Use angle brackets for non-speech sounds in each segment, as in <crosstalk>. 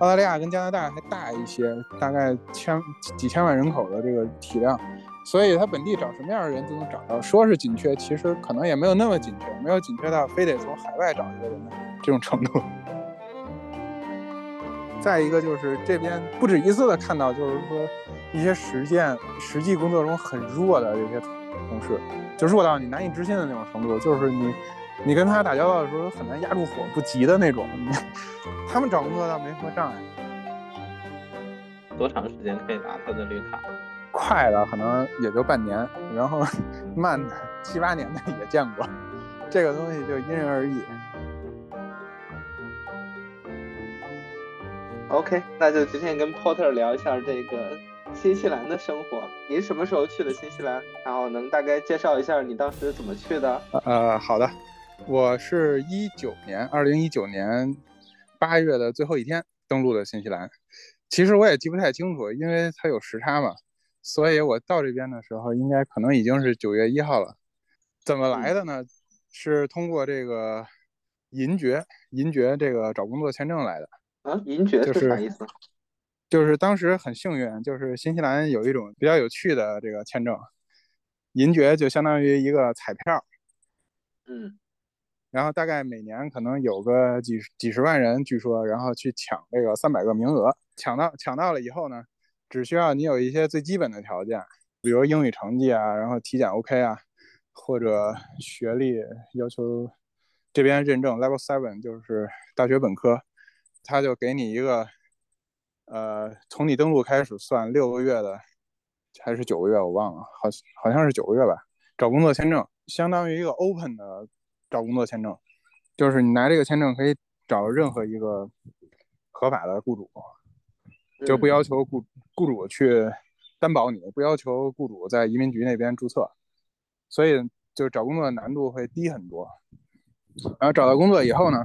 澳大利亚跟加拿大还大一些，大概千几千万人口的这个体量，所以它本地找什么样的人都能找到。说是紧缺，其实可能也没有那么紧缺，没有紧缺到非得从海外找一个人的这种程度。再一个就是这边不止一次的看到，就是说一些实践实际工作中很弱的这些同事，就弱到你难以置信的那种程度，就是你你跟他打交道的时候很难压住火不急的那种。他们找工作倒没什么障碍。多长时间可以拿他的绿卡？快的可能也就半年，然后慢的七八年的也见过，这个东西就因人而异。OK，那就今天跟 Porter 聊一下这个新西兰的生活。您什么时候去的新西兰？然后能大概介绍一下你当时怎么去的？呃，好的，我是一九年，二零一九年八月的最后一天登陆的新西兰。其实我也记不太清楚，因为它有时差嘛，所以我到这边的时候应该可能已经是九月一号了。怎么来的呢？是通过这个银爵，银爵这个找工作签证来的。啊，银爵是啥意思？就是当时很幸运，就是新西兰有一种比较有趣的这个签证，银爵就相当于一个彩票，嗯，然后大概每年可能有个几几十万人，据说，然后去抢这个三百个名额，抢到抢到了以后呢，只需要你有一些最基本的条件，比如英语成绩啊，然后体检 OK 啊，或者学历要求这边认证 Level Seven，就是大学本科。他就给你一个，呃，从你登录开始算六个月的，还是九个月，我忘了，好好像是九个月吧。找工作签证相当于一个 open 的找工作签证，就是你拿这个签证可以找任何一个合法的雇主，就不要求雇雇主去担保你，不要求雇主在移民局那边注册，所以就找工作的难度会低很多。然后找到工作以后呢，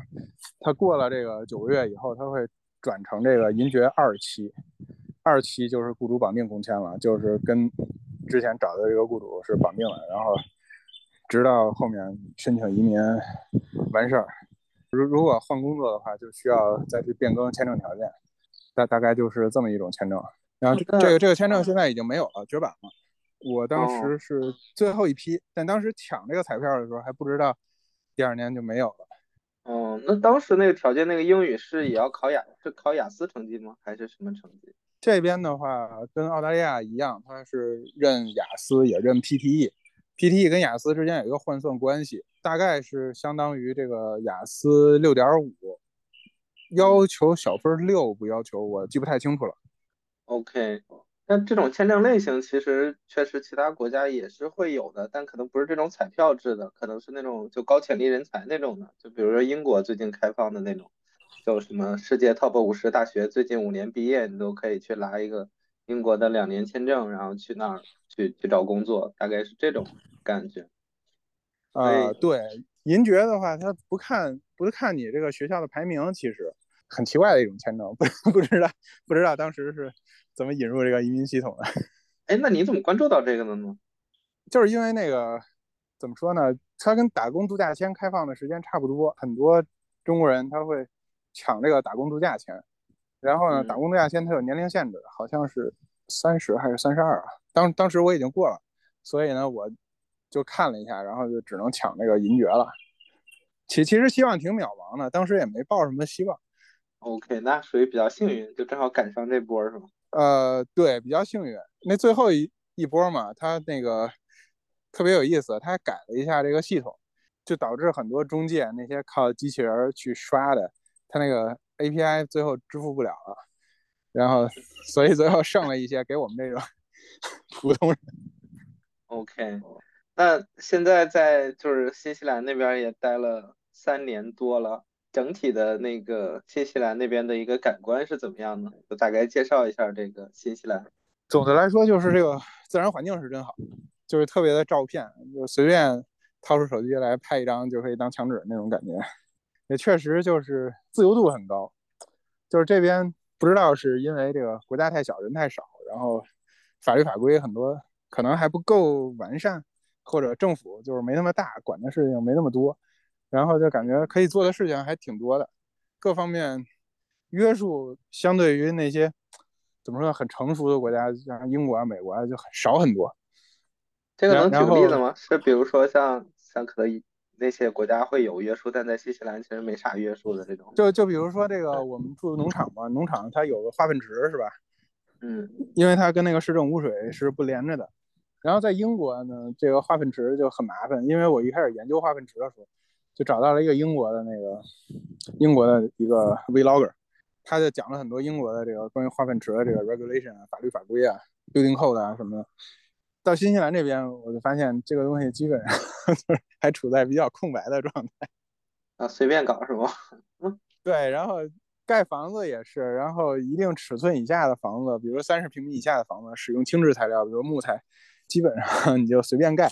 他过了这个九个月以后，他会转成这个银爵二期，二期就是雇主绑定工签了，就是跟之前找的这个雇主是绑定了，然后直到后面申请移民完事儿，如如果换工作的话，就需要再去变更签证条件，大大概就是这么一种签证。然后这个这个签证现在已经没有了，绝版了。我当时是最后一批，但当时抢这个彩票的时候还不知道。第二年就没有了。哦，那当时那个条件，那个英语是也要考雅，是考雅思成绩吗？还是什么成绩？这边的话跟澳大利亚一样，它是认雅思也认 PTE，PTE 跟雅思之间有一个换算关系，大概是相当于这个雅思六点五，要求小分六不要求，我记不太清楚了。OK。那这种签证类型其实确实其他国家也是会有的，但可能不是这种彩票制的，可能是那种就高潜力人才那种的，就比如说英国最近开放的那种，就什么世界 top 五十大学最近五年毕业，你都可以去拿一个英国的两年签证，然后去那儿去去找工作，大概是这种感觉。啊，对，银爵的话，他不看不是看你这个学校的排名，其实很奇怪的一种签证，不 <laughs> 不知道不知道当时是。怎么引入这个移民系统的？<laughs> 哎，那你怎么关注到这个的呢？<laughs> 就是因为那个怎么说呢？它跟打工度假签开放的时间差不多，很多中国人他会抢这个打工度假签。然后呢，打工度假签它有年龄限制，好像是三十还是三十二啊？当当时我已经过了，所以呢，我就看了一下，然后就只能抢那个银爵了。其其实希望挺渺茫的，当时也没抱什么希望。OK，那属于比较幸运，就正好赶上这波是吗？呃，对，比较幸运。那最后一一波嘛，它那个特别有意思，它改了一下这个系统，就导致很多中介那些靠机器人去刷的，它那个 API 最后支付不了了，然后所以最后剩了一些给我们这种 <laughs> 普通人。OK，那现在在就是新西兰那边也待了三年多了。整体的那个新西兰那边的一个感官是怎么样呢？就大概介绍一下这个新西兰。总的来说，就是这个自然环境是真好，就是特别的照片，就随便掏出手机来拍一张就可以当墙纸那种感觉。也确实就是自由度很高，就是这边不知道是因为这个国家太小，人太少，然后法律法规很多可能还不够完善，或者政府就是没那么大，管的事情没那么多。然后就感觉可以做的事情还挺多的，各方面约束相对于那些怎么说很成熟的国家，像英国啊、美国啊，就很少很多。这个能举个例子吗？是比如说像像可能那些国家会有约束，但在新西兰其实没啥约束的这种。就就比如说这个我们住农场嘛，农场它有个化粪池是吧？嗯，因为它跟那个市政污水是不连着的。然后在英国呢，这个化粪池就很麻烦，因为我一开始研究化粪池的时候，就找到了一个英国的那个英国的一个 vlogger，他就讲了很多英国的这个关于化粪池的这个 regulation 啊、法律法规啊、building code 啊什么的。到新西兰这边，我就发现这个东西基本上 <laughs> 还处在比较空白的状态 <laughs> 啊，随便搞是吗？嗯，<laughs> 对，然后。盖房子也是，然后一定尺寸以下的房子，比如三十平米以下的房子，使用轻质材料，比如木材，基本上你就随便盖，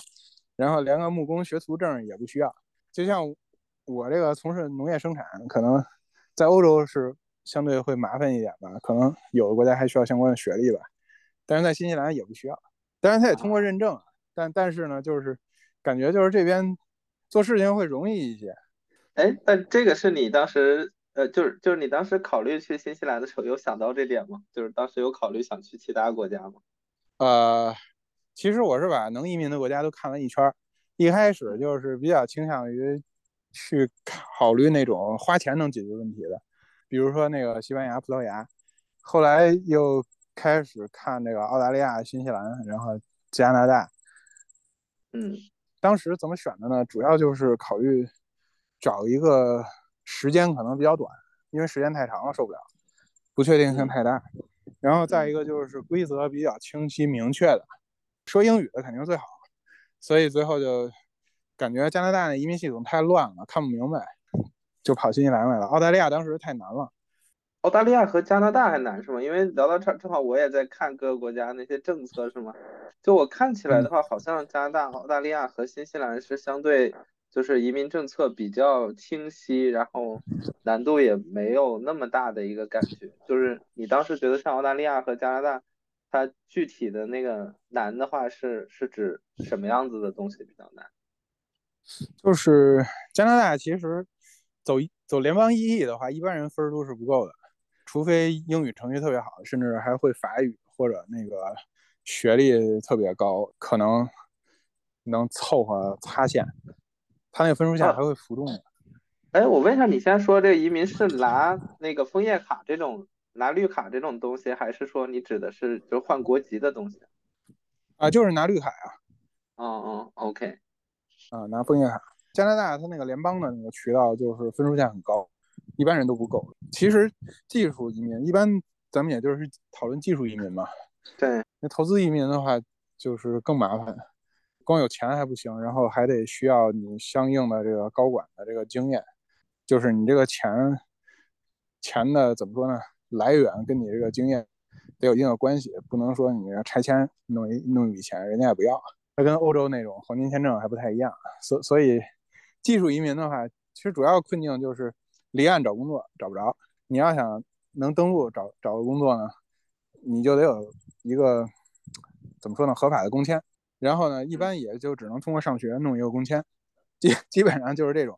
然后连个木工学徒证也不需要。就像我这个从事农业生产，可能在欧洲是相对会麻烦一点吧，可能有的国家还需要相关的学历吧，但是在新西兰也不需要。当然，他也通过认证，但但是呢，就是感觉就是这边做事情会容易一些。哎，那这个是你当时？呃，就是就是你当时考虑去新西兰的时候，有想到这点吗？就是当时有考虑想去其他国家吗？呃，其实我是把能移民的国家都看了一圈儿，一开始就是比较倾向于去考虑那种花钱能解决问题的，比如说那个西班牙、葡萄牙，后来又开始看这个澳大利亚、新西兰，然后加拿大。嗯，当时怎么选的呢？主要就是考虑找一个。时间可能比较短，因为时间太长了受不了，不确定性太大。然后再一个就是规则比较清晰明确的，说英语的肯定是最好。所以最后就感觉加拿大的移民系统太乱了，看不明白，就跑新西兰来了。澳大利亚当时太难了。澳大利亚和加拿大还难是吗？因为聊到这正好我也在看各个国家那些政策是吗？就我看起来的话，好像加拿大、澳大利亚和新西兰是相对。就是移民政策比较清晰，然后难度也没有那么大的一个感觉。就是你当时觉得像澳大利亚和加拿大，它具体的那个难的话是是指什么样子的东西比较难？就是加拿大其实走走联邦 EE 的话，一般人分都是不够的，除非英语成绩特别好，甚至还会法语或者那个学历特别高，可能能凑合擦线。他那个分数线还会浮动的。哎，我问一下，你现在说这移民是拿那个枫叶卡这种，拿绿卡这种东西，还是说你指的是就换国籍的东西？啊，就是拿绿卡呀。哦哦，OK。啊，拿枫叶卡。加拿大它那个联邦的那个渠道就是分数线很高，一般人都不够。其实技术移民一般咱们也就是讨论技术移民嘛。对。那投资移民的话就是更麻烦。光有钱还不行，然后还得需要你相应的这个高管的这个经验，就是你这个钱钱的怎么说呢？来源跟你这个经验得有一定的关系，不能说你拆迁弄一弄一笔钱，人家也不要。它跟欧洲那种黄金签证还不太一样，所所以技术移民的话，其实主要困境就是离岸找工作找不着。你要想能登陆找找个工作呢，你就得有一个怎么说呢？合法的工签。然后呢，一般也就只能通过上学弄一个工签，基基本上就是这种。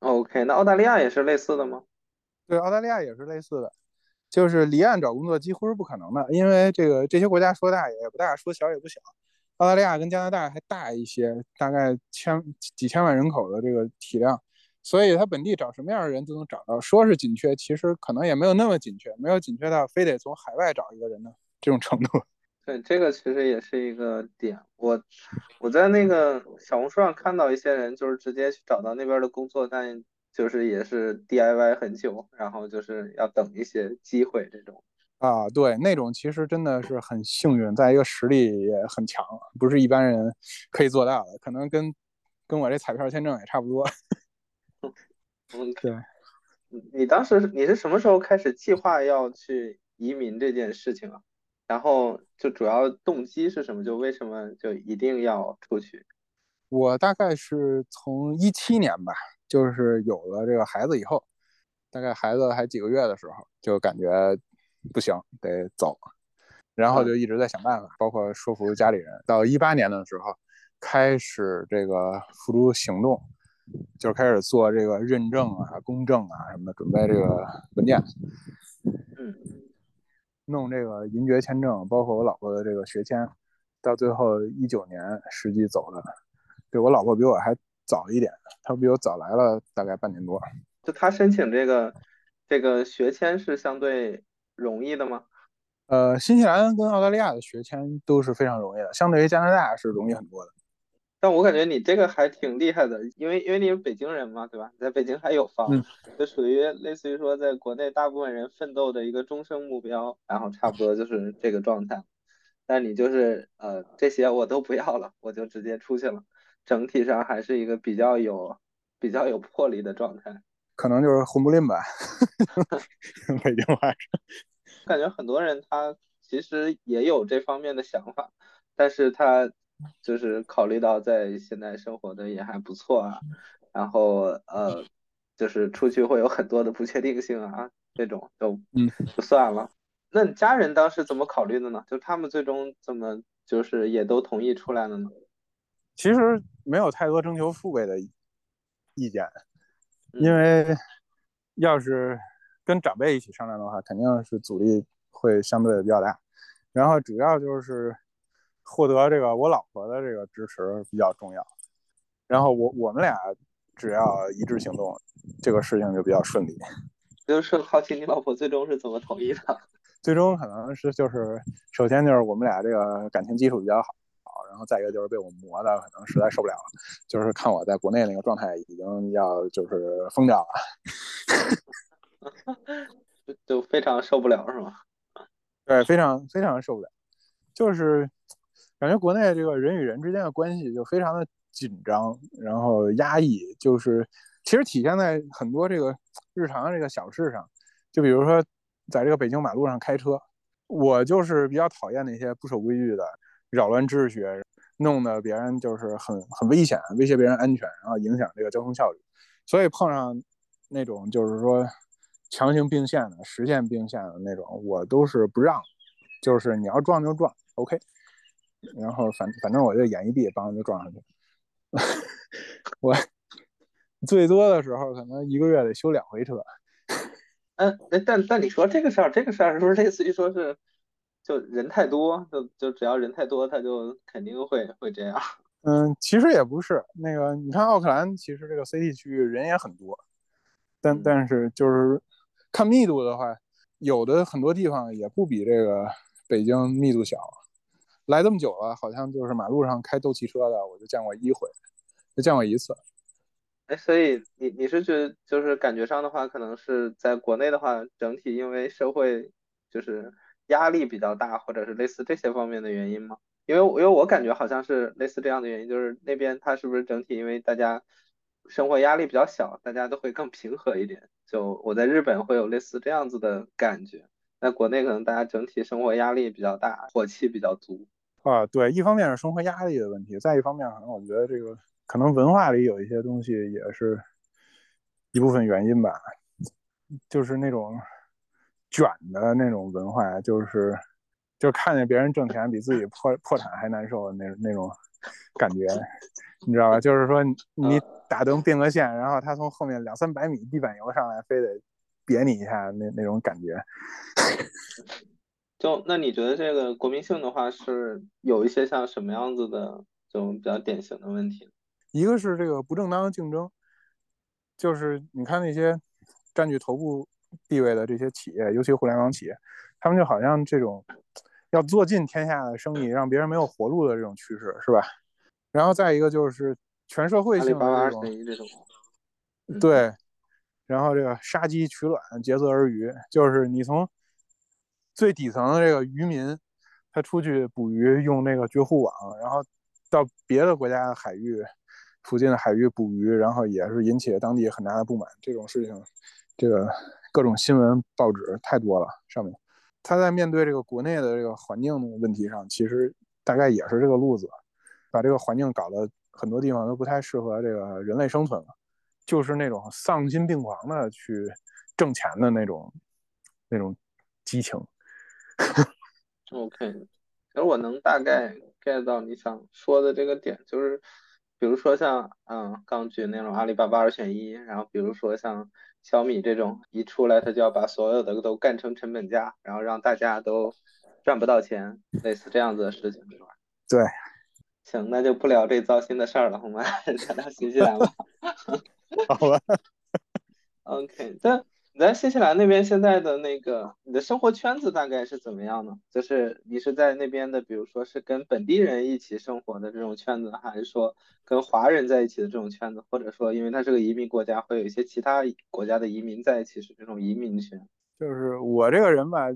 OK，那澳大利亚也是类似的吗？对，澳大利亚也是类似的，就是离岸找工作几乎是不可能的，因为这个这些国家说大也不大，说小也不小。澳大利亚跟加拿大还大一些，大概千几千万人口的这个体量，所以他本地找什么样的人都能找到。说是紧缺，其实可能也没有那么紧缺，没有紧缺到非得从海外找一个人的这种程度。<laughs> 对，这个其实也是一个点。我我在那个小红书上看到一些人，就是直接去找到那边的工作，但就是也是 DIY 很久，然后就是要等一些机会这种。啊，对，那种其实真的是很幸运，在一个实力也很强，不是一般人可以做到的。可能跟跟我这彩票签证也差不多。嗯，对。你当时你是什么时候开始计划要去移民这件事情啊？然后就主要动机是什么？就为什么就一定要出去？我大概是从一七年吧，就是有了这个孩子以后，大概孩子还几个月的时候，就感觉不行，得走，然后就一直在想办法，包括说服家里人。到一八年的时候，开始这个付诸行动，就开始做这个认证啊、公证啊什么的，准备这个文件。嗯，弄这个银爵签证，包括我老婆的这个学签，到最后一九年实际走的。对我老婆比我还早一点，她比我早来了大概半年多。就她申请这个这个学签是相对容易的吗？呃，新西兰跟澳大利亚的学签都是非常容易的，相对于加拿大是容易很多的。但我感觉你这个还挺厉害的，因为因为你是北京人嘛，对吧？你在北京还有房，就属于类似于说在国内大部分人奋斗的一个终生目标，然后差不多就是这个状态。但你就是呃这些我都不要了，我就直接出去了。整体上还是一个比较有比较有魄力的状态。可能就是混不吝吧，<laughs> 北京话是。感觉很多人他其实也有这方面的想法，但是他。就是考虑到在现在生活的也还不错啊，然后呃，就是出去会有很多的不确定性啊，这种都嗯不算了。那你家人当时怎么考虑的呢？就他们最终怎么就是也都同意出来了呢？其实没有太多征求父辈的意见，因为要是跟长辈一起商量的话，肯定是阻力会相对的比较大。然后主要就是。获得这个我老婆的这个支持比较重要，然后我我们俩只要一致行动，这个事情就比较顺利。<laughs> 就是好奇你老婆最终是怎么同意的？最终可能是就是首先就是我们俩这个感情基础比较好，然后再一个就是被我磨的可能实在受不了了，就是看我在国内那个状态已经要就是疯掉了，<laughs> 就就非常受不了是吗？对，非常非常受不了，就是。感觉国内这个人与人之间的关系就非常的紧张，然后压抑，就是其实体现在很多这个日常这个小事上，就比如说在这个北京马路上开车，我就是比较讨厌那些不守规矩的、扰乱秩序、弄得别人就是很很危险、威胁别人安全，然后影响这个交通效率。所以碰上那种就是说强行并线的、实线并线的那种，我都是不让，就是你要撞就撞，OK。然后反反正我就眼一闭，帮就撞上去。<laughs> 我最多的时候可能一个月得修两回车。嗯，<laughs> 但但你说这个事儿，这个事儿是不是类似于说是就人太多，就就只要人太多，他就肯定会会这样。<laughs> 嗯，其实也不是。那个你看奥克兰，其实这个 CT 区域人也很多，但但是就是看密度的话，有的很多地方也不比这个北京密度小。来这么久了，好像就是马路上开斗气车的，我就见过一回，就见过一次。哎，所以你你是觉得就是感觉上的话，可能是在国内的话，整体因为社会就是压力比较大，或者是类似这些方面的原因吗？因为因为我感觉好像是类似这样的原因，就是那边它是不是整体因为大家生活压力比较小，大家都会更平和一点。就我在日本会有类似这样子的感觉，在国内可能大家整体生活压力比较大，火气比较足。啊，对，一方面是生活压力的问题，再一方面可能我觉得这个可能文化里有一些东西也是一部分原因吧，就是那种卷的那种文化，就是就看见别人挣钱比自己破破产还难受的那那种感觉，你知道吧？就是说你打灯变个线，然后他从后面两三百米地板油上来，非得别你一下，那那种感觉。就那你觉得这个国民性的话是有一些像什么样子的这种比较典型的问题？一个是这个不正当的竞争，就是你看那些占据头部地位的这些企业，尤其互联网企业，他们就好像这种要做尽天下的生意，让别人没有活路的这种趋势，是吧？然后再一个就是全社会性的这种，对，然后这个杀鸡取卵，竭泽而渔，就是你从。最底层的这个渔民，他出去捕鱼用那个绝户网，然后到别的国家海域附近的海域捕鱼，然后也是引起了当地很大的不满。这种事情，这个各种新闻报纸太多了。上面他在面对这个国内的这个环境的问题上，其实大概也是这个路子，把这个环境搞得很多地方都不太适合这个人类生存了，就是那种丧心病狂的去挣钱的那种那种激情。<laughs> OK，其实我能大概 get 到你想说的这个点，就是比如说像嗯刚举那种阿里巴巴二选一，然后比如说像小米这种一出来他就要把所有的都干成成本价，然后让大家都赚不到钱，类似这样子的事情，是吧？对。行，那就不聊这糟心的事儿了，我们？<laughs> 聊聊新西兰吧。<laughs> 好吧。OK，那你在新西兰那边现在的那个你的生活圈子大概是怎么样呢？就是你是在那边的，比如说是跟本地人一起生活的这种圈子，还是说跟华人在一起的这种圈子？或者说，因为它是个移民国家，会有一些其他国家的移民在一起，是这种移民圈？就是我这个人吧，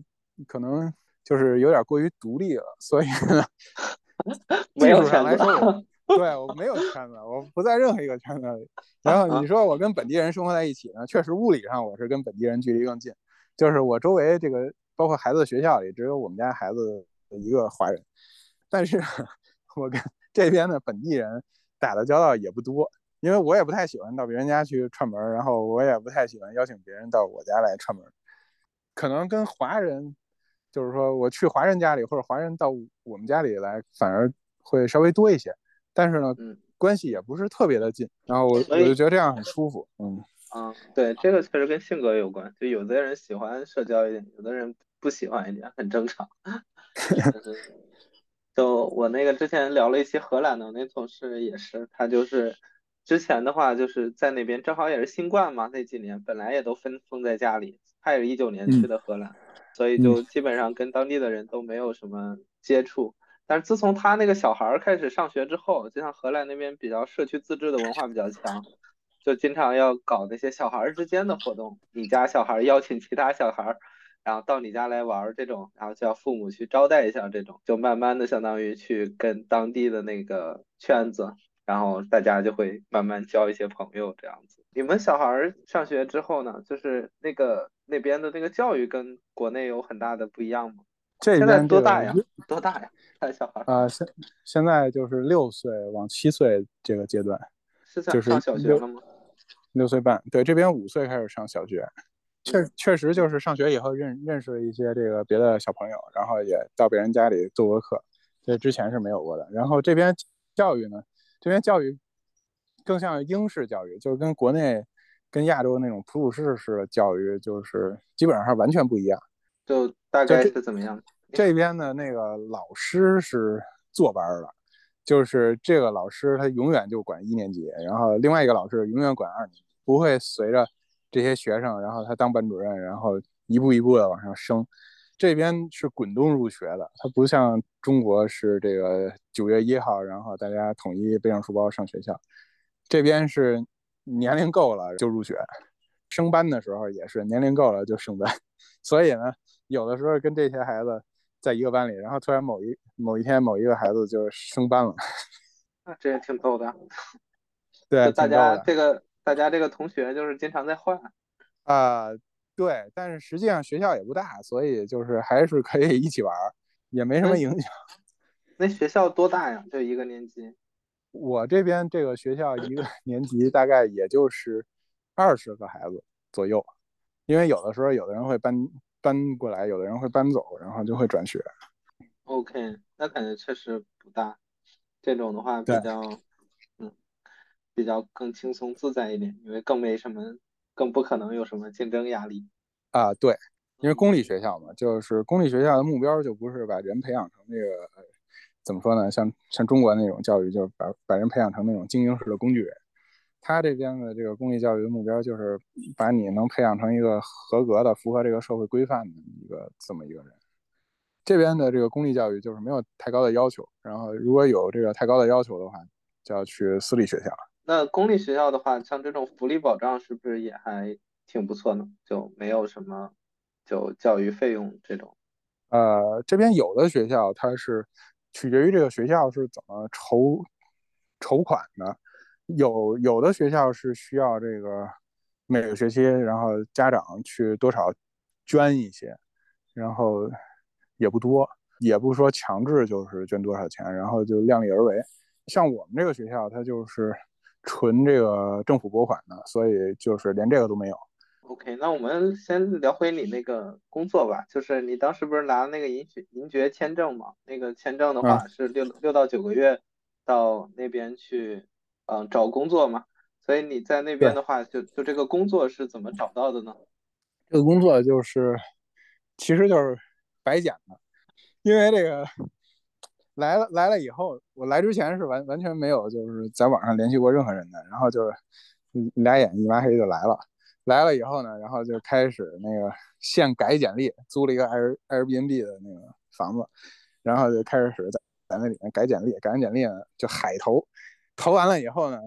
可能就是有点过于独立了，所以呢。<laughs> 技术上来说，我 <laughs> 对我没有圈子，我不在任何一个圈子里。然后你说我跟本地人生活在一起呢，确实物理上我是跟本地人距离更近。就是我周围这个，包括孩子的学校里，只有我们家孩子一个华人。但是，<laughs> 我跟这边的本地人打的交道也不多，因为我也不太喜欢到别人家去串门，然后我也不太喜欢邀请别人到我家来串门。可能跟华人。就是说，我去华人家里，或者华人到我们家里来，反而会稍微多一些。但是呢，嗯关系也不是特别的近。然后我我就觉得这样很舒服。嗯嗯，对，这个确实跟性格有关。就有的人喜欢社交一点，有的人不喜欢一点，很正常。<laughs> 就我那个之前聊了一期荷兰的，我那同事也是，他就是之前的话就是在那边，正好也是新冠嘛，那几年本来也都分封在家里。他也是一九年去的荷兰。所以就基本上跟当地的人都没有什么接触，但是自从他那个小孩开始上学之后，就像荷兰那边比较社区自治的文化比较强，就经常要搞那些小孩之间的活动，你家小孩邀请其他小孩，然后到你家来玩这种，然后叫父母去招待一下这种，就慢慢的相当于去跟当地的那个圈子，然后大家就会慢慢交一些朋友这样子。你们小孩上学之后呢，就是那个。那边的那个教育跟国内有很大的不一样吗？这边多大呀？多大呀？带小孩啊？现现在就是六岁往七岁这个阶段，是就是上小学了吗？六岁半，对，这边五岁开始上小学，确确实就是上学以后认认识了一些这个别的小朋友，然后也到别人家里做过客，这之前是没有过的。然后这边教育呢，这边教育更像英式教育，就是跟国内。跟亚洲那种普鲁士式的教育，就是基本上是完全不一样。就大概是怎么样？这边的那个老师是坐班的，就是这个老师他永远就管一年级，然后另外一个老师永远管二年级，不会随着这些学生，然后他当班主任，然后一步一步的往上升。这边是滚动入学的，它不像中国是这个九月一号，然后大家统一背上书包上学校。这边是。年龄够了就入学，升班的时候也是年龄够了就升班，<laughs> 所以呢，有的时候跟这些孩子在一个班里，然后突然某一某一天某一个孩子就升班了，<laughs> 那这也挺逗的。对，大家这个大家这个同学就是经常在换啊，对，但是实际上学校也不大，所以就是还是可以一起玩，也没什么影响。<laughs> 那学校多大呀？就一个年级？我这边这个学校一个 <laughs> 年级大概也就是二十个孩子左右，因为有的时候有的人会搬搬过来，有的人会搬走，然后就会转学。OK，那感觉确实不大，这种的话比较嗯比较更轻松自在一点，因为更没什么，更不可能有什么竞争压力。啊，对，因为公立学校嘛，就是公立学校的目标就不是把人培养成那个。怎么说呢？像像中国那种教育，就是把把人培养成那种精英式的工具人。他这边的这个公立教育的目标，就是把你能培养成一个合格的、符合这个社会规范的一个这么一个人。这边的这个公立教育就是没有太高的要求，然后如果有这个太高的要求的话，就要去私立学校。那公立学校的话，像这种福利保障是不是也还挺不错呢？就没有什么就教育费用这种？呃，这边有的学校它是。取决于这个学校是怎么筹筹款的，有有的学校是需要这个每个学期，然后家长去多少捐一些，然后也不多，也不说强制就是捐多少钱，然后就量力而为。像我们这个学校，它就是纯这个政府拨款的，所以就是连这个都没有。OK，那我们先聊回你那个工作吧。就是你当时不是拿那个银学银爵签证嘛？那个签证的话是六六到九个月到那边去嗯找工作嘛，所以你在那边的话，就就这个工作是怎么找到的呢？这个工作就是，其实就是白捡的，因为这个来了来了以后，我来之前是完完全没有就是在网上联系过任何人的，然后就是俩眼一抹黑就来了，来了以后呢，然后就开始那个现改简历，租了一个 Air Airbnb 的那个房子，然后就开始在在那里面改简历，改完简历呢就海投，投完了以后呢，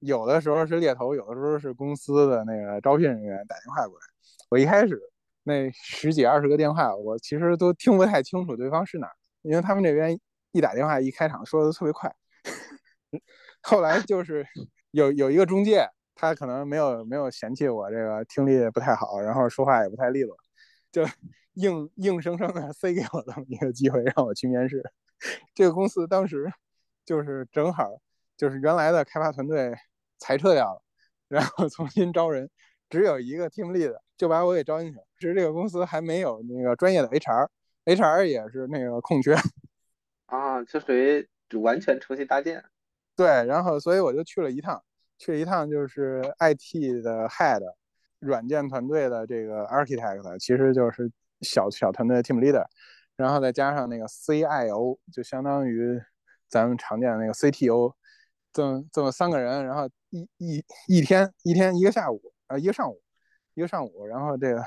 有的时候是猎头，有的时候是公司的那个招聘人员打电话过来。我一开始那十几二十个电话，我其实都听不太清楚对方是哪，因为他们这边一打电话一开场说的特别快。后来就是有有一个中介，他可能没有没有嫌弃我这个听力不太好，然后说话也不太利落，就硬硬生生的塞给我这么一个机会让我去面试。这个公司当时就是正好就是原来的开发团队裁撤掉了，然后重新招人。只有一个 team lead，就把我给招进去了。其实这个公司还没有那个专业的 HR，HR 也是那个空缺 <laughs> 啊，就属于完全重新搭建。对，然后所以我就去了一趟，去了一趟就是 IT 的 head，软件团队的这个 architect，其实就是小小团队的 team leader，然后再加上那个 CIO，就相当于咱们常见的那个 CTO，这么这么三个人，然后一一一天一天一个下午。啊，一个上午，一个上午，然后这个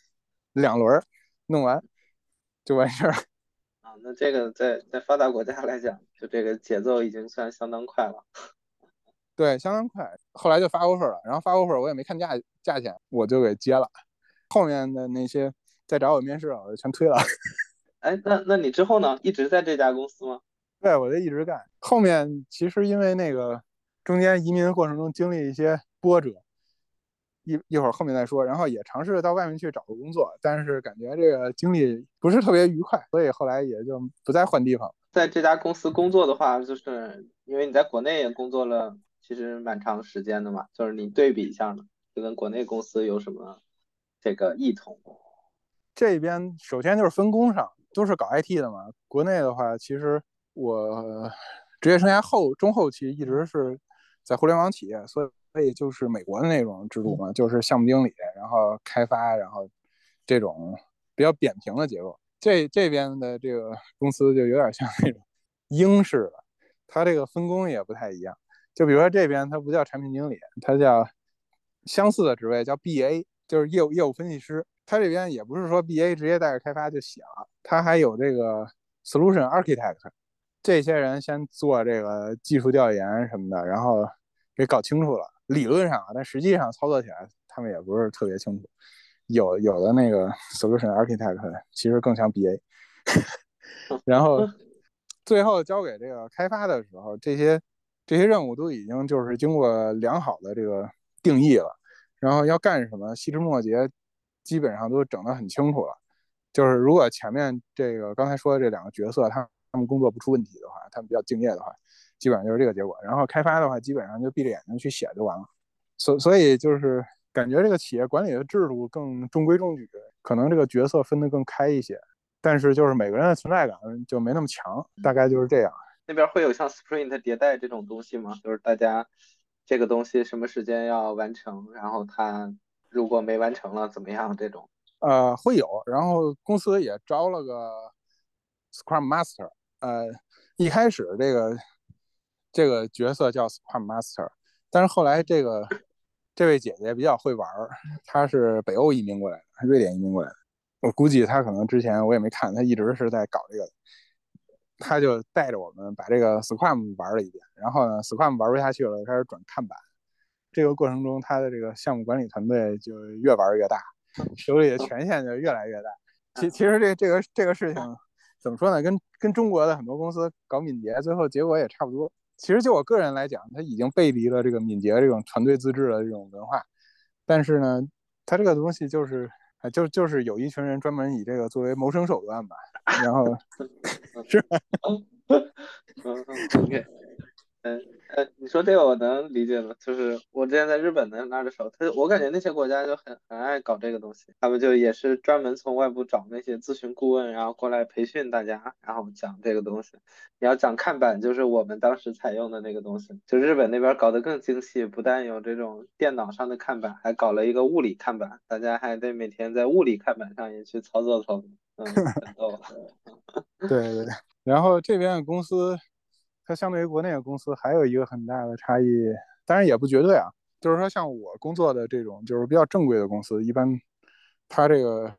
<laughs> 两轮弄完就完事儿。啊，那这个在在发达国家来讲，就这个节奏已经算相当快了。对，相当快。后来就发 offer 了，然后发 offer 我也没看价价钱，我就给接了。后面的那些再找我面试，我就全推了。哎，那那你之后呢？一直在这家公司吗？对，我就一直干。后面其实因为那个中间移民的过程中经历一些波折。一一会儿后面再说，然后也尝试到外面去找个工作，但是感觉这个经历不是特别愉快，所以后来也就不再换地方。在这家公司工作的话，就是因为你在国内也工作了，其实蛮长时间的嘛，就是你对比一下呢，就跟国内公司有什么这个异同？这边首先就是分工上，都是搞 IT 的嘛。国内的话，其实我职业生涯后中后期一直是在互联网企业，所以。所以就是美国的那种制度嘛，就是项目经理，然后开发，然后这种比较扁平的结构。这这边的这个公司就有点像那种 <laughs> 英式的，它这个分工也不太一样。就比如说这边它不叫产品经理，它叫相似的职位叫 BA，就是业务业务分析师。它这边也不是说 BA 直接带着开发就行了，它还有这个 solution architect，这些人先做这个技术调研什么的，然后给搞清楚了。理论上啊，但实际上操作起来，他们也不是特别清楚。有有的那个 solution architect 其实更像 BA。<laughs> 然后 <laughs> 最后交给这个开发的时候，这些这些任务都已经就是经过良好的这个定义了。然后要干什么，细枝末节基本上都整得很清楚了。就是如果前面这个刚才说的这两个角色，他他们工作不出问题的话，他们比较敬业的话。基本上就是这个结果，然后开发的话，基本上就闭着眼睛去写就完了。所所以就是感觉这个企业管理的制度更中规中矩，可能这个角色分得更开一些，但是就是每个人的存在感就没那么强，大概就是这样。那边会有像 Sprint 迭代这种东西吗？就是大家这个东西什么时间要完成，然后他如果没完成了怎么样这种？呃，会有，然后公司也招了个 Scrum Master，呃，一开始这个。这个角色叫 Scrum Master，但是后来这个这位姐姐比较会玩儿，她是北欧移民过来的，瑞典移民过来的。我估计她可能之前我也没看，她一直是在搞这个。她就带着我们把这个 Scrum 玩了一遍，然后呢，Scrum 玩不下去了，开始转看板。这个过程中，他的这个项目管理团队就越玩越大，手里的权限就越来越大。其其实这这个这个事情怎么说呢？跟跟中国的很多公司搞敏捷，最后结果也差不多。其实就我个人来讲，他已经背离了这个敏捷这种团队自治的这种文化。但是呢，他这个东西就是，就就是有一群人专门以这个作为谋生手段吧。然后 <laughs> <laughs> 是，嗯，OK，嗯，呃，你说这个我能理解了，就是我之前在日本的那的时候，他我感觉那些国家就很很爱搞这个东西，他们就也是专门从外部找那些咨询顾问，然后过来培训大家，然后讲这个东西。你要讲看板，就是我们当时采用的那个东西，就日本那边搞得更精细，不但有这种电脑上的看板，还搞了一个物理看板，大家还得每天在物理看板上也去操作操作，嗯，<laughs> 对对对，然后这边的公司。它相对于国内的公司还有一个很大的差异，当然也不绝对啊。就是说，像我工作的这种就是比较正规的公司，一般它这个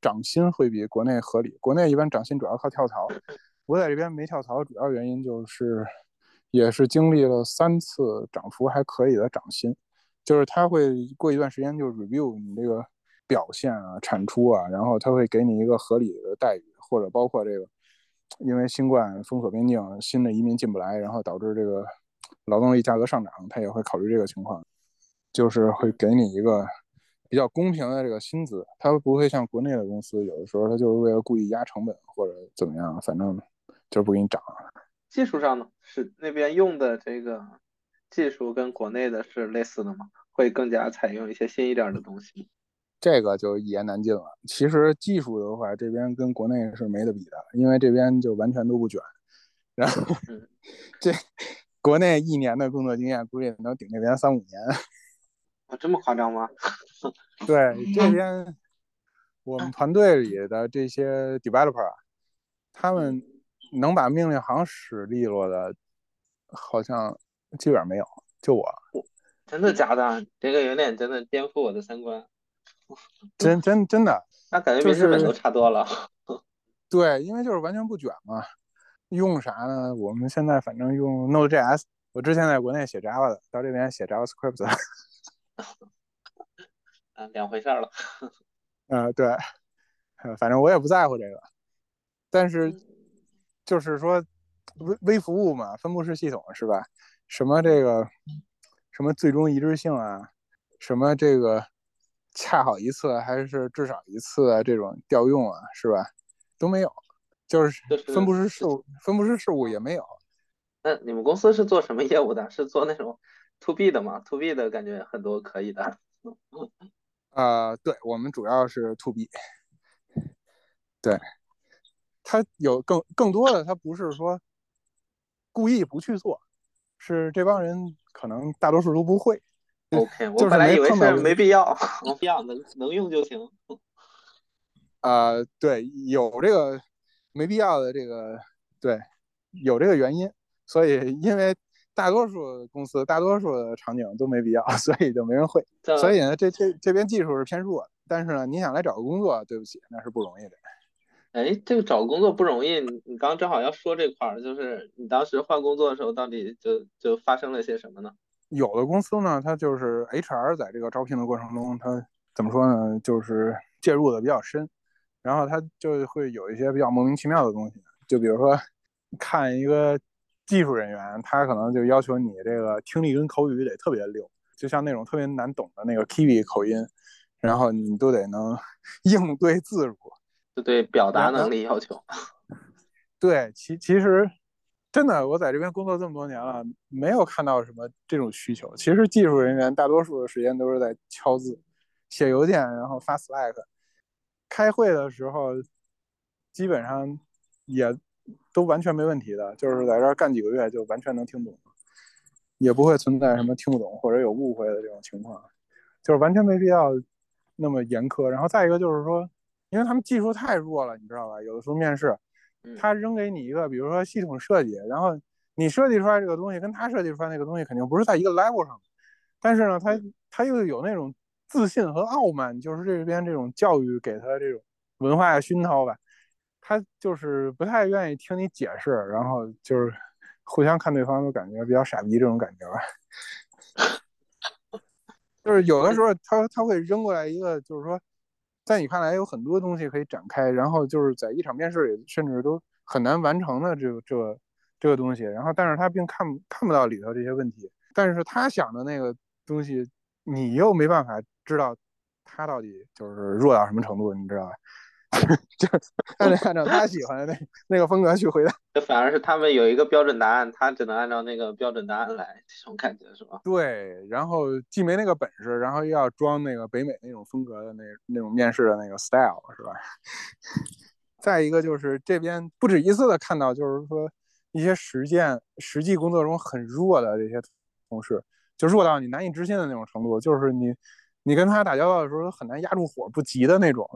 涨薪会比国内合理。国内一般涨薪主要靠跳槽，我在这边没跳槽，主要原因就是也是经历了三次涨幅还可以的涨薪，就是他会过一段时间就 review 你这个表现啊、产出啊，然后他会给你一个合理的待遇，或者包括这个。因为新冠封锁边境，新的移民进不来，然后导致这个劳动力价格上涨，他也会考虑这个情况，就是会给你一个比较公平的这个薪资，他不会像国内的公司，有的时候他就是为了故意压成本或者怎么样，反正就是不给你涨。技术上呢，是那边用的这个技术跟国内的是类似的吗？会更加采用一些新一点的东西？这个就一言难尽了。其实技术的话，这边跟国内是没得比的，因为这边就完全都不卷。然后 <laughs> 这国内一年的工作经验，估计能顶这边三五年。啊，这么夸张吗？<laughs> 对，这边我们团队里的这些 developer，他们能把命令行使利落的，好像基本上没有，就我。真的假的？这个有点真的颠覆我的三观。<laughs> 真真真的，<laughs> 那感觉比日本都差多了。<laughs> 对，因为就是完全不卷嘛。用啥呢？我们现在反正用 Node.js。我之前在国内写 Java 的，到这边写 JavaScript。啊，两回事了。嗯，对。反正我也不在乎这个。但是就是说，微微服务嘛，分布式系统是吧？什么这个，什么最终一致性啊，什么这个。恰好一次还是至少一次这种调用啊，是吧？都没有，就是分布式事务，分布式事务也没有。那你们公司是做什么业务的？是做那种 to B 的吗？to B 的感觉很多可以的。呃，对我们主要是 to B。对，他有更更多的，他不是说故意不去做，是这帮人可能大多数都不会。OK，<laughs> 我本来以为是没必要，<laughs> 没必要，能能用就行。啊，对，有这个没必要的这个，对，有这个原因，所以因为大多数公司、大多数的场景都没必要，<laughs> 所以就没人会。所以呢，这这这边技术是偏弱，但是呢，你想来找个工作，对不起，那是不容易的。哎，这个找工作不容易，你你刚正好要说这块儿，就是你当时换工作的时候，到底就就发生了些什么呢？有的公司呢，它就是 HR 在这个招聘的过程中，它怎么说呢？就是介入的比较深，然后它就会有一些比较莫名其妙的东西。就比如说，看一个技术人员，他可能就要求你这个听力跟口语得特别溜，就像那种特别难懂的那个 Kiwi 口音，然后你都得能 <laughs> 应对自如，就对表达能力要求。对，其其实。真的，我在这边工作这么多年了，没有看到什么这种需求。其实技术人员大多数的时间都是在敲字、写邮件，然后发 Slack。开会的时候，基本上也都完全没问题的，就是在这儿干几个月就完全能听懂，也不会存在什么听不懂或者有误会的这种情况，就是完全没必要那么严苛。然后再一个就是说，因为他们技术太弱了，你知道吧？有的时候面试。他扔给你一个，比如说系统设计，然后你设计出来这个东西跟他设计出来那个东西肯定不是在一个 level 上，但是呢，他他又有那种自信和傲慢，就是这边这种教育给他这种文化熏陶吧，他就是不太愿意听你解释，然后就是互相看对方都感觉比较傻逼这种感觉吧，<laughs> 就是有的时候他他会扔过来一个，就是说。在你看来有很多东西可以展开，然后就是在一场面试里甚至都很难完成的这个这个这个东西，然后但是他并看看不到里头这些问题，但是他想的那个东西你又没办法知道他到底就是弱到什么程度，你知道吧？<laughs> 就按照按照他喜欢的那 <laughs> 那个风格去回答。这反而是他们有一个标准答案，他只能按照那个标准答案来，这种感觉是吧？对，然后既没那个本事，然后又要装那个北美那种风格的那那种面试的那个 style，是吧？<laughs> 再一个就是这边不止一次的看到，就是说一些实践实际工作中很弱的这些同事，就弱到你难以置信的那种程度，就是你你跟他打交道的时候很难压住火不急的那种。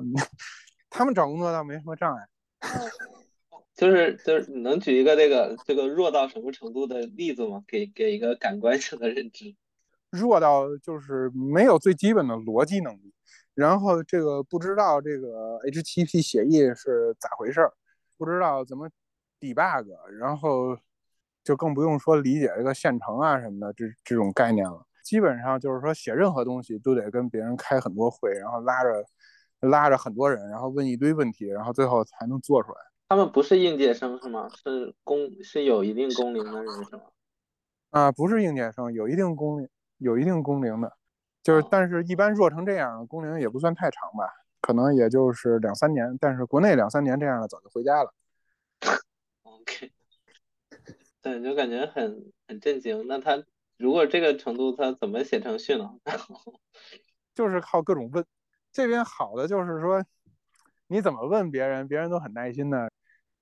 他们找工作倒没什么障碍，<laughs> 就是就是你能举一个这个这个弱到什么程度的例子吗？给给一个感官性的认知。<laughs> 弱到就是没有最基本的逻辑能力。然后这个不知道这个 HTTP 协议是咋回事儿，不知道怎么 debug，然后就更不用说理解这个线程啊什么的这这种概念了。基本上就是说写任何东西都得跟别人开很多会，然后拉着拉着很多人，然后问一堆问题，然后最后才能做出来。他们不是应届生是吗？是工是有一定工龄的人是吗？啊，不是应届生，有一定工龄，有一定工龄的。就是，但是一般弱成这样的工龄也不算太长吧，可能也就是两三年。但是国内两三年这样的早就回家了。<laughs> OK，<laughs> 对，就感觉很很震惊。那他如果这个程度，他怎么写程序呢？<laughs> 就是靠各种问。这边好的就是说，你怎么问别人，别人都很耐心的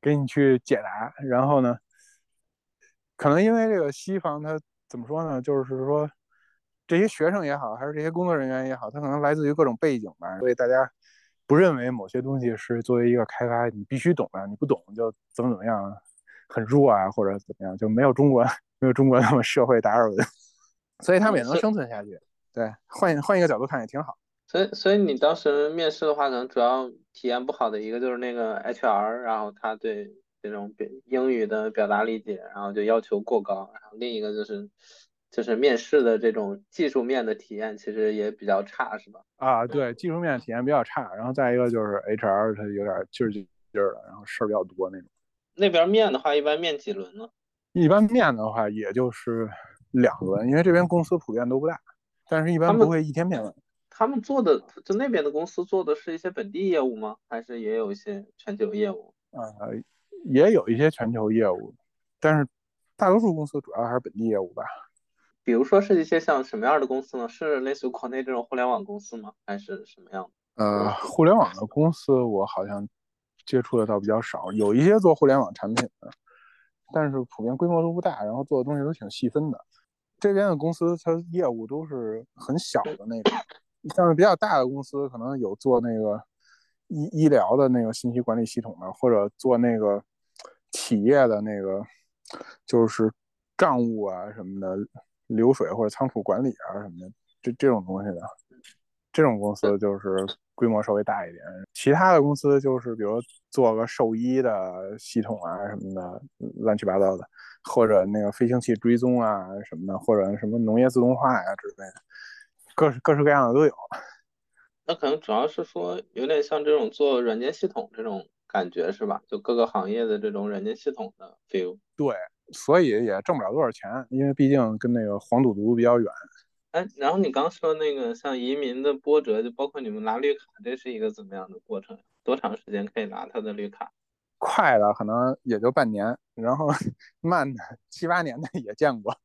给你去解答。然后呢，可能因为这个西方，他怎么说呢？就是说。这些学生也好，还是这些工作人员也好，他可能来自于各种背景吧，所以大家不认为某些东西是作为一个开发你必须懂的，你不懂就怎么怎么样，很弱啊，或者怎么样，就没有中国没有中国那么社会达尔文，<laughs> 所以他们也能生存下去。对，换换一个角度看也挺好。所以，所以你当时面试的话，可能主要体验不好的一个就是那个 HR，然后他对这种英语的表达理解，然后就要求过高，然后另一个就是。就是面试的这种技术面的体验其实也比较差，是吧？啊，对，技术面体验比较差。然后再一个就是 HR 他有点劲儿劲儿的，然后事儿比较多那种。那边面的话，一般面几轮呢？一般面的话，也就是两轮，因为这边公司普遍都不大，但是一般不会一天面完。他们做的就那边的公司做的是一些本地业务吗？还是也有一些全球业务？啊，也有一些全球业务，但是大多数公司主要还是本地业务吧。比如说是一些像什么样的公司呢？是类似于国内这种互联网公司吗？还是什么样的？呃，互联网的公司我好像接触的倒比较少，有一些做互联网产品的，但是普遍规模都不大，然后做的东西都挺细分的。这边的公司它业务都是很小的那种，像是比较大的公司可能有做那个医医疗的那个信息管理系统的，或者做那个企业的那个就是账务啊什么的。流水或者仓储管理啊什么的，这这种东西的，这种公司就是规模稍微大一点。其他的公司就是比如做个兽医的系统啊什么的，乱七八糟的，或者那个飞行器追踪啊什么的，或者什么农业自动化呀之类的，各式各式各样的都有。那可能主要是说有点像这种做软件系统这种感觉是吧？就各个行业的这种软件系统的 feel。对。所以也挣不了多少钱，因为毕竟跟那个黄赌毒比较远。哎，然后你刚说那个像移民的波折，就包括你们拿绿卡，这是一个怎么样的过程？多长时间可以拿他的绿卡？快的可能也就半年，然后 <laughs> 慢的七八年的也见过。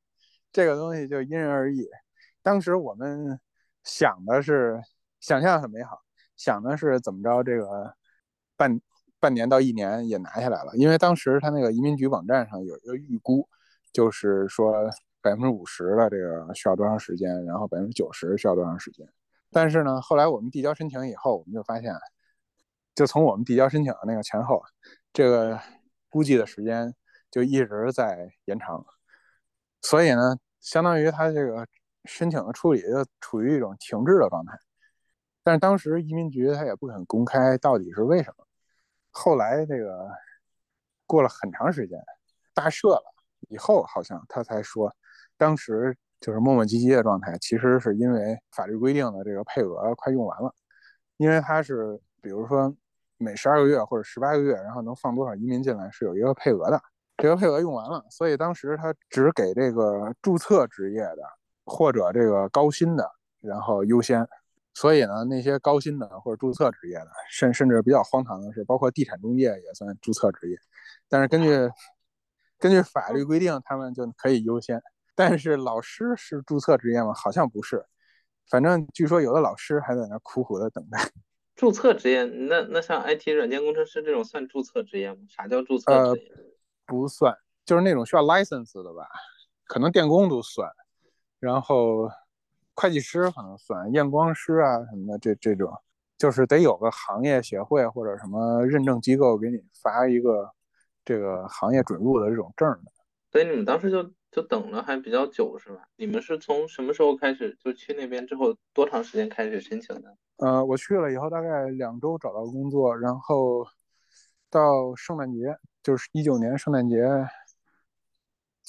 这个东西就因人而异。当时我们想的是，想象很美好，想的是怎么着这个半。半年到一年也拿下来了，因为当时他那个移民局网站上有一个预估，就是说百分之五十的这个需要多长时间，然后百分之九十需要多长时间。但是呢，后来我们递交申请以后，我们就发现，就从我们递交申请的那个前后，这个估计的时间就一直在延长。所以呢，相当于他这个申请的处理就处于一种停滞的状态。但是当时移民局他也不肯公开到底是为什么。后来这个过了很长时间，大赦了以后，好像他才说，当时就是磨磨唧唧的状态，其实是因为法律规定的这个配额快用完了，因为他是比如说每十二个月或者十八个月，然后能放多少移民进来是有一个配额的，这个配额用完了，所以当时他只给这个注册职业的或者这个高薪的，然后优先，所以呢，那些高薪的或者注册职业的，甚甚至比较荒唐的是，包括地产中介也算注册职业。但是根据根据法律规定，他们就可以优先。但是老师是注册职业吗？好像不是。反正据说有的老师还在那苦苦的等待。<laughs> 注册职业？那那像 IT 软件工程师这种算注册职业吗？啥叫注册职业？不算，就是那种需要 license 的吧？可能电工都算，然后会计师可能算，验光师啊什么的，这这种就是得有个行业协会或者什么认证机构给你发一个这个行业准入的这种证的。所以你们当时就就等了还比较久是吧？你们是从什么时候开始就去那边之后多长时间开始申请的？呃，我去了以后大概两周找到工作，然后到圣诞节，就是一九年圣诞节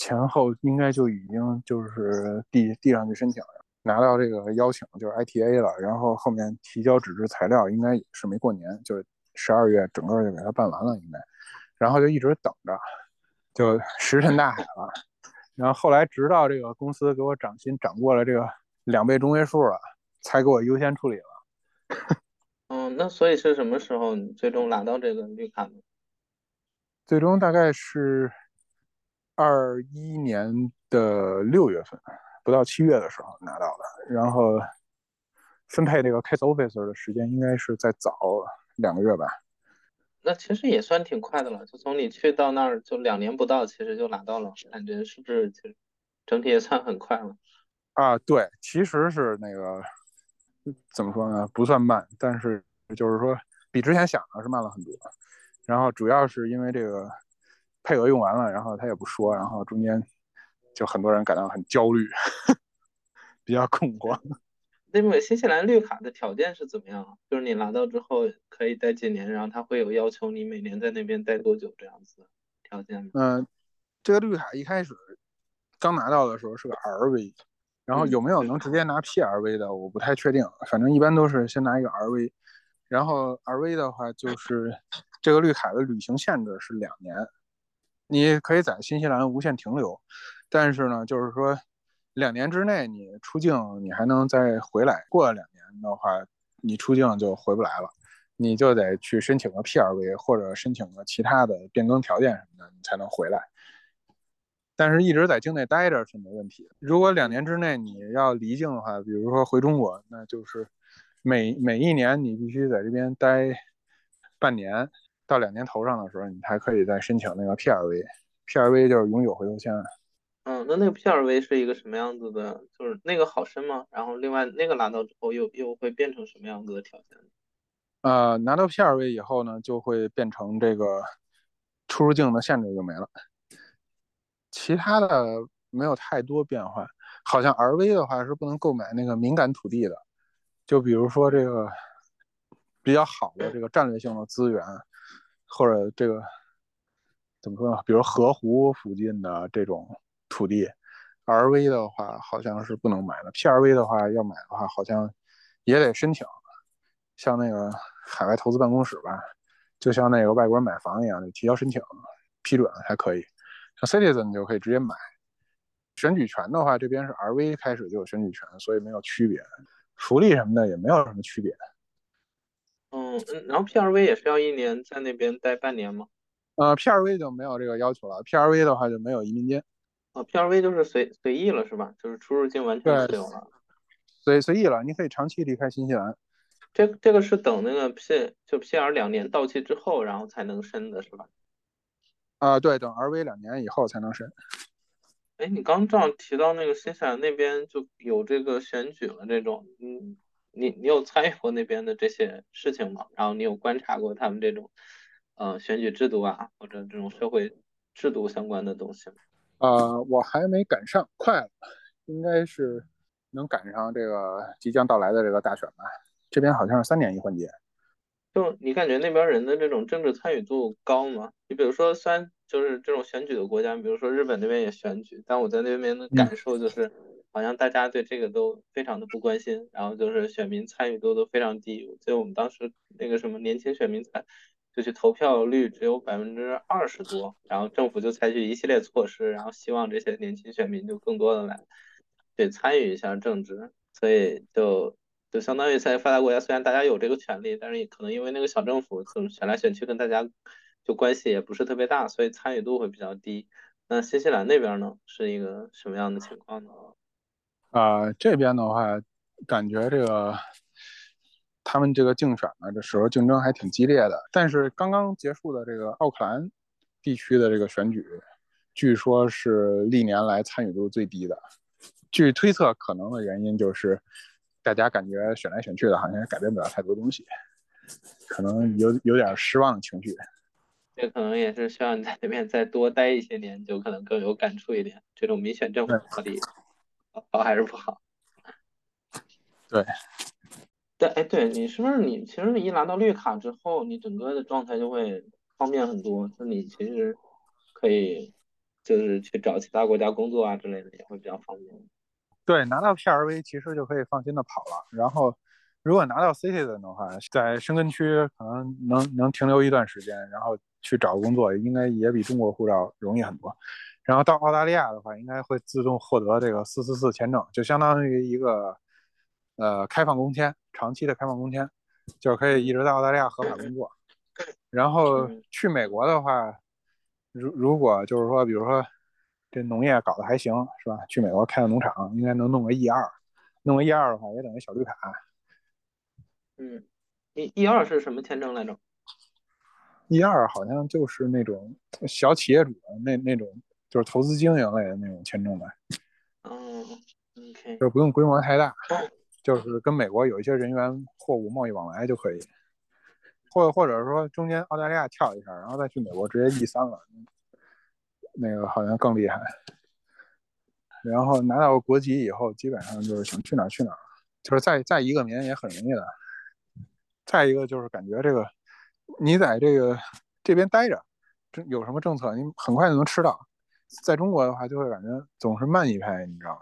前后，应该就已经就是递递上去申请了，拿到这个邀请，就是 ITA 了。然后后面提交纸质材料，应该也是没过年，就十二月整个就给他办完了，应该。然后就一直等着，就石沉大海了。然后后来直到这个公司给我涨薪涨过了这个两倍中位数了，才给我优先处理了。<laughs> 嗯，那所以是什么时候你最终拿到这个绿卡呢？最终大概是二一年的六月份，不到七月的时候拿到的。然后分配这个 case officer 的时间应该是在早两个月吧。那其实也算挺快的了，就从你去到那儿就两年不到，其实就拿到了，感觉是不是？其实整体也算很快了。啊，对，其实是那个。怎么说呢？不算慢，但是就是说比之前想的是慢了很多。然后主要是因为这个配额用完了，然后他也不说，然后中间就很多人感到很焦虑，<laughs> 比较恐慌。那么新西兰绿卡的条件是怎么样？就是你拿到之后可以待几年，然后他会有要求你每年在那边待多久这样子条件吗？嗯，这个绿卡一开始刚拿到的时候是个 RV。然后有没有能直接拿 PRV 的，我不太确定。反正一般都是先拿一个 RV，然后 RV 的话就是这个绿卡的旅行限制是两年，你可以在新西兰无限停留，但是呢，就是说两年之内你出境你还能再回来，过了两年的话，你出境就回不来了，你就得去申请个 PRV 或者申请个其他的变更条件什么的，你才能回来。但是一直在境内待着是没问题。如果两年之内你要离境的话，比如说回中国，那就是每每一年你必须在这边待半年到两年头上的时候，你才可以再申请那个 PRV。PRV 就是永久回头签。嗯，那那个 PRV 是一个什么样子的？就是那个好申吗？然后另外那个拿到之后又又会变成什么样子的条件？呃，拿到 PRV 以后呢，就会变成这个出入境的限制就没了。其他的没有太多变化，好像 RV 的话是不能购买那个敏感土地的，就比如说这个比较好的这个战略性的资源，或者这个怎么说呢？比如河湖附近的这种土地，RV 的话好像是不能买的。PRV 的话要买的话，好像也得申请，像那个海外投资办公室吧，就像那个外国人买房一样，就提交申请，批准才可以。像 Citizen 就可以直接买，选举权的话，这边是 RV 开始就有选举权，所以没有区别，福利什么的也没有什么区别。嗯嗯，然后 PRV 也是要一年在那边待半年吗？呃，PRV 就没有这个要求了，PRV 的话就没有移民监。啊，PRV 就是随随意了是吧？就是出入境完全自由了。随随意了，你可以长期离开新西兰。这这个是等那个 P 就 PR 两年到期之后，然后才能申的是吧？啊，对，等 RV 两年以后才能申。哎，你刚正好提到那个新西兰那边就有这个选举了，这种，嗯，你你有参与过那边的这些事情吗？然后你有观察过他们这种，呃，选举制度啊，或者这种社会制度相关的东西吗？呃，我还没赶上，快了，应该是能赶上这个即将到来的这个大选吧。这边好像是三年一换届。就你感觉那边人的这种政治参与度高吗？你比如说，虽然就是这种选举的国家，比如说日本那边也选举，但我在那边的感受就是，好像大家对这个都非常的不关心，然后就是选民参与度都非常低。所以我们当时那个什么年轻选民才就去投票率只有百分之二十多，然后政府就采取一系列措施，然后希望这些年轻选民就更多的来对参与一下政治，所以就。就相当于在发达国家，虽然大家有这个权利，但是也可能因为那个小政府可能，选来选去跟大家就关系也不是特别大，所以参与度会比较低。那新西兰那边呢，是一个什么样的情况呢？啊，这边的话，感觉这个他们这个竞选呢，这时候竞争还挺激烈的。但是刚刚结束的这个奥克兰地区的这个选举，据说是历年来参与度最低的。据推测，可能的原因就是大家感觉选来选去的，好像也改变不了太多东西，可能有有点失望的情绪。这可能也是需要你在那边再多待一些年，就可能更有感触一点。这种民选政府到底好还是不好？对，对，哎，对你是不是你？其实你一拿到绿卡之后，你整个的状态就会方便很多。那你其实可以就是去找其他国家工作啊之类的，也会比较方便。对，拿到 PRV 其实就可以放心的跑了。然后，如果拿到 Citizen 的话，在申根区可能能能停留一段时间，然后去找工作，应该也比中国护照容易很多。然后到澳大利亚的话，应该会自动获得这个四四四签证，就相当于一个呃开放工签，长期的开放工签，就是可以一直在澳大利亚合法工作。然后去美国的话，如如果就是说，比如说。这农业搞得还行，是吧？去美国开个农场，应该能弄个 E 二，弄个 E 二的话，也等于小绿卡。嗯，E E 二是什么签证来着？E 二好像就是那种小企业主那那种，就是投资经营类的那种签证呗。嗯，OK，就是不用规模太大，就是跟美国有一些人员货物贸易往来就可以，或或者说中间澳大利亚跳一下，然后再去美国直接 E 三了。那个好像更厉害，然后拿到国籍以后，基本上就是想去哪儿去哪儿，就是再再移个民也很容易的。再一个就是感觉这个，你在这个这边待着，这有什么政策，你很快就能吃到。在中国的话，就会感觉总是慢一拍，你知道吗？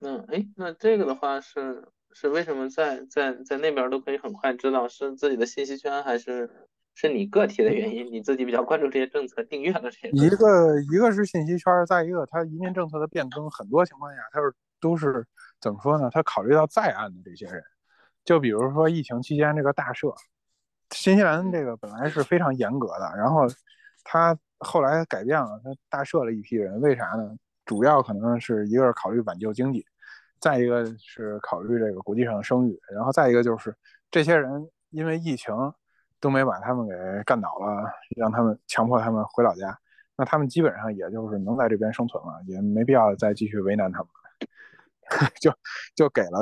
嗯，哎，那这个的话是是为什么在在在那边都可以很快知道是自己的信息圈还是？是你个体的原因，你自己比较关注这些政策，订阅了这些。一个一个是信息圈，再一个它移民政策的变更，很多情况下它是都是怎么说呢？它考虑到在岸的这些人，就比如说疫情期间这个大赦，新西兰这个本来是非常严格的，然后他后来改变了，他大赦了一批人，为啥呢？主要可能是一个是考虑挽救经济，再一个是考虑这个国际上的声誉，然后再一个就是这些人因为疫情。都没把他们给干倒了，让他们强迫他们回老家，那他们基本上也就是能在这边生存了，也没必要再继续为难他们，<laughs> 就就给了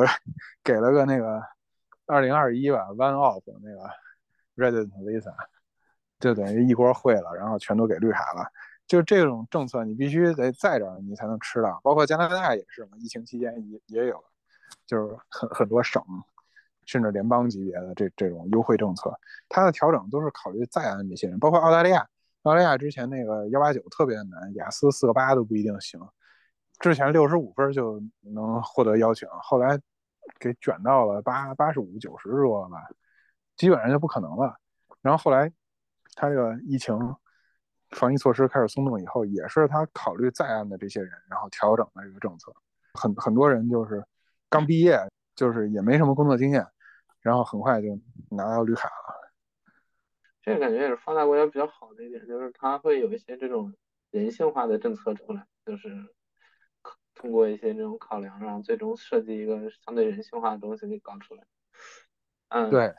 给了个那个二零二一吧，one off 那个 resident visa，就等于一锅烩了，然后全都给绿卡了。就这种政策，你必须得在这儿你才能吃到，包括加拿大也是嘛，疫情期间也也有，就是很很多省。甚至联邦级别的这这种优惠政策，它的调整都是考虑在岸这些人，包括澳大利亚。澳大利亚之前那个幺八九特别难，雅思四个八都不一定行。之前六十五分就能获得邀请，后来给卷到了八八十五、九十多吧，基本上就不可能了。然后后来他这个疫情防疫措施开始松动以后，也是他考虑在案的这些人，然后调整的这个政策。很很多人就是刚毕业，就是也没什么工作经验。然后很快就拿到绿卡了，这个感觉也是发达国家比较好的一点，就是它会有一些这种人性化的政策出来，就是通过一些这种考量，然后最终设计一个相对人性化的东西给搞出来。嗯，对。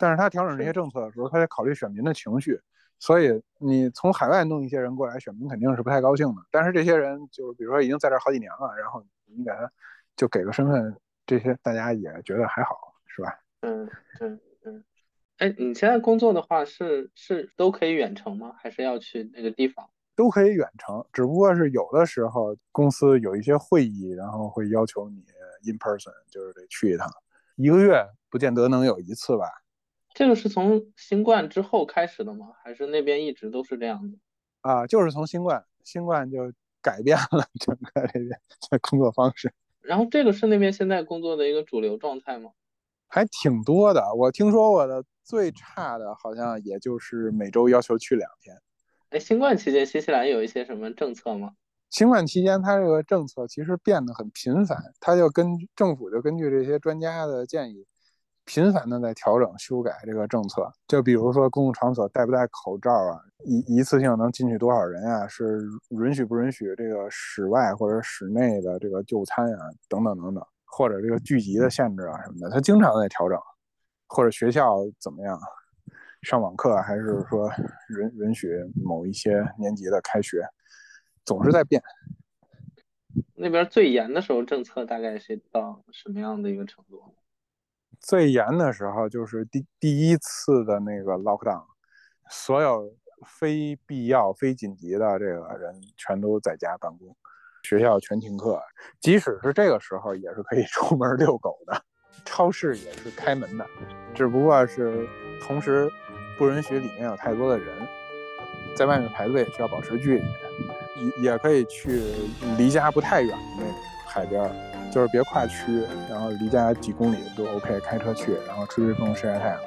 但是他调整这些政策的时候，他得考虑选民的情绪，所以你从海外弄一些人过来，选民肯定是不太高兴的。但是这些人就是比如说已经在这好几年了，然后你给他就给个身份，这些大家也觉得还好。是吧？嗯对嗯，哎，你现在工作的话是是都可以远程吗？还是要去那个地方？都可以远程，只不过是有的时候公司有一些会议，然后会要求你 in person，就是得去一趟，一个月不见得能有一次吧？这个是从新冠之后开始的吗？还是那边一直都是这样的？啊，就是从新冠，新冠就改变了 <laughs> 整个这边的工作方式。然后这个是那边现在工作的一个主流状态吗？还挺多的，我听说过的最差的，好像也就是每周要求去两天。哎，新冠期间新西兰有一些什么政策吗？新冠期间，它这个政策其实变得很频繁，它就根政府就根据这些专家的建议，频繁的在调整修改这个政策。就比如说公共场所戴不戴口罩啊，一一次性能进去多少人啊，是允许不允许这个室外或者室内的这个就餐啊，等等等等，或者这个聚集的限制啊什么的，它经常在调整。或者学校怎么样，上网课还是说允允许某一些年级的开学？总是在变。那边最严的时候，政策大概是到什么样的一个程度？最严的时候就是第第一次的那个 lockdown，所有非必要、非紧急的这个人全都在家办公，学校全停课。即使是这个时候，也是可以 <laughs> 出门遛狗的，超市也是开门的，只不过是同时不允许里面有太多的人，在外面排队需要保持距离。也也可以去离家不太远的那海边，就是别跨区，然后离家几公里都 OK，开车去，然后吹吹风、晒晒太阳。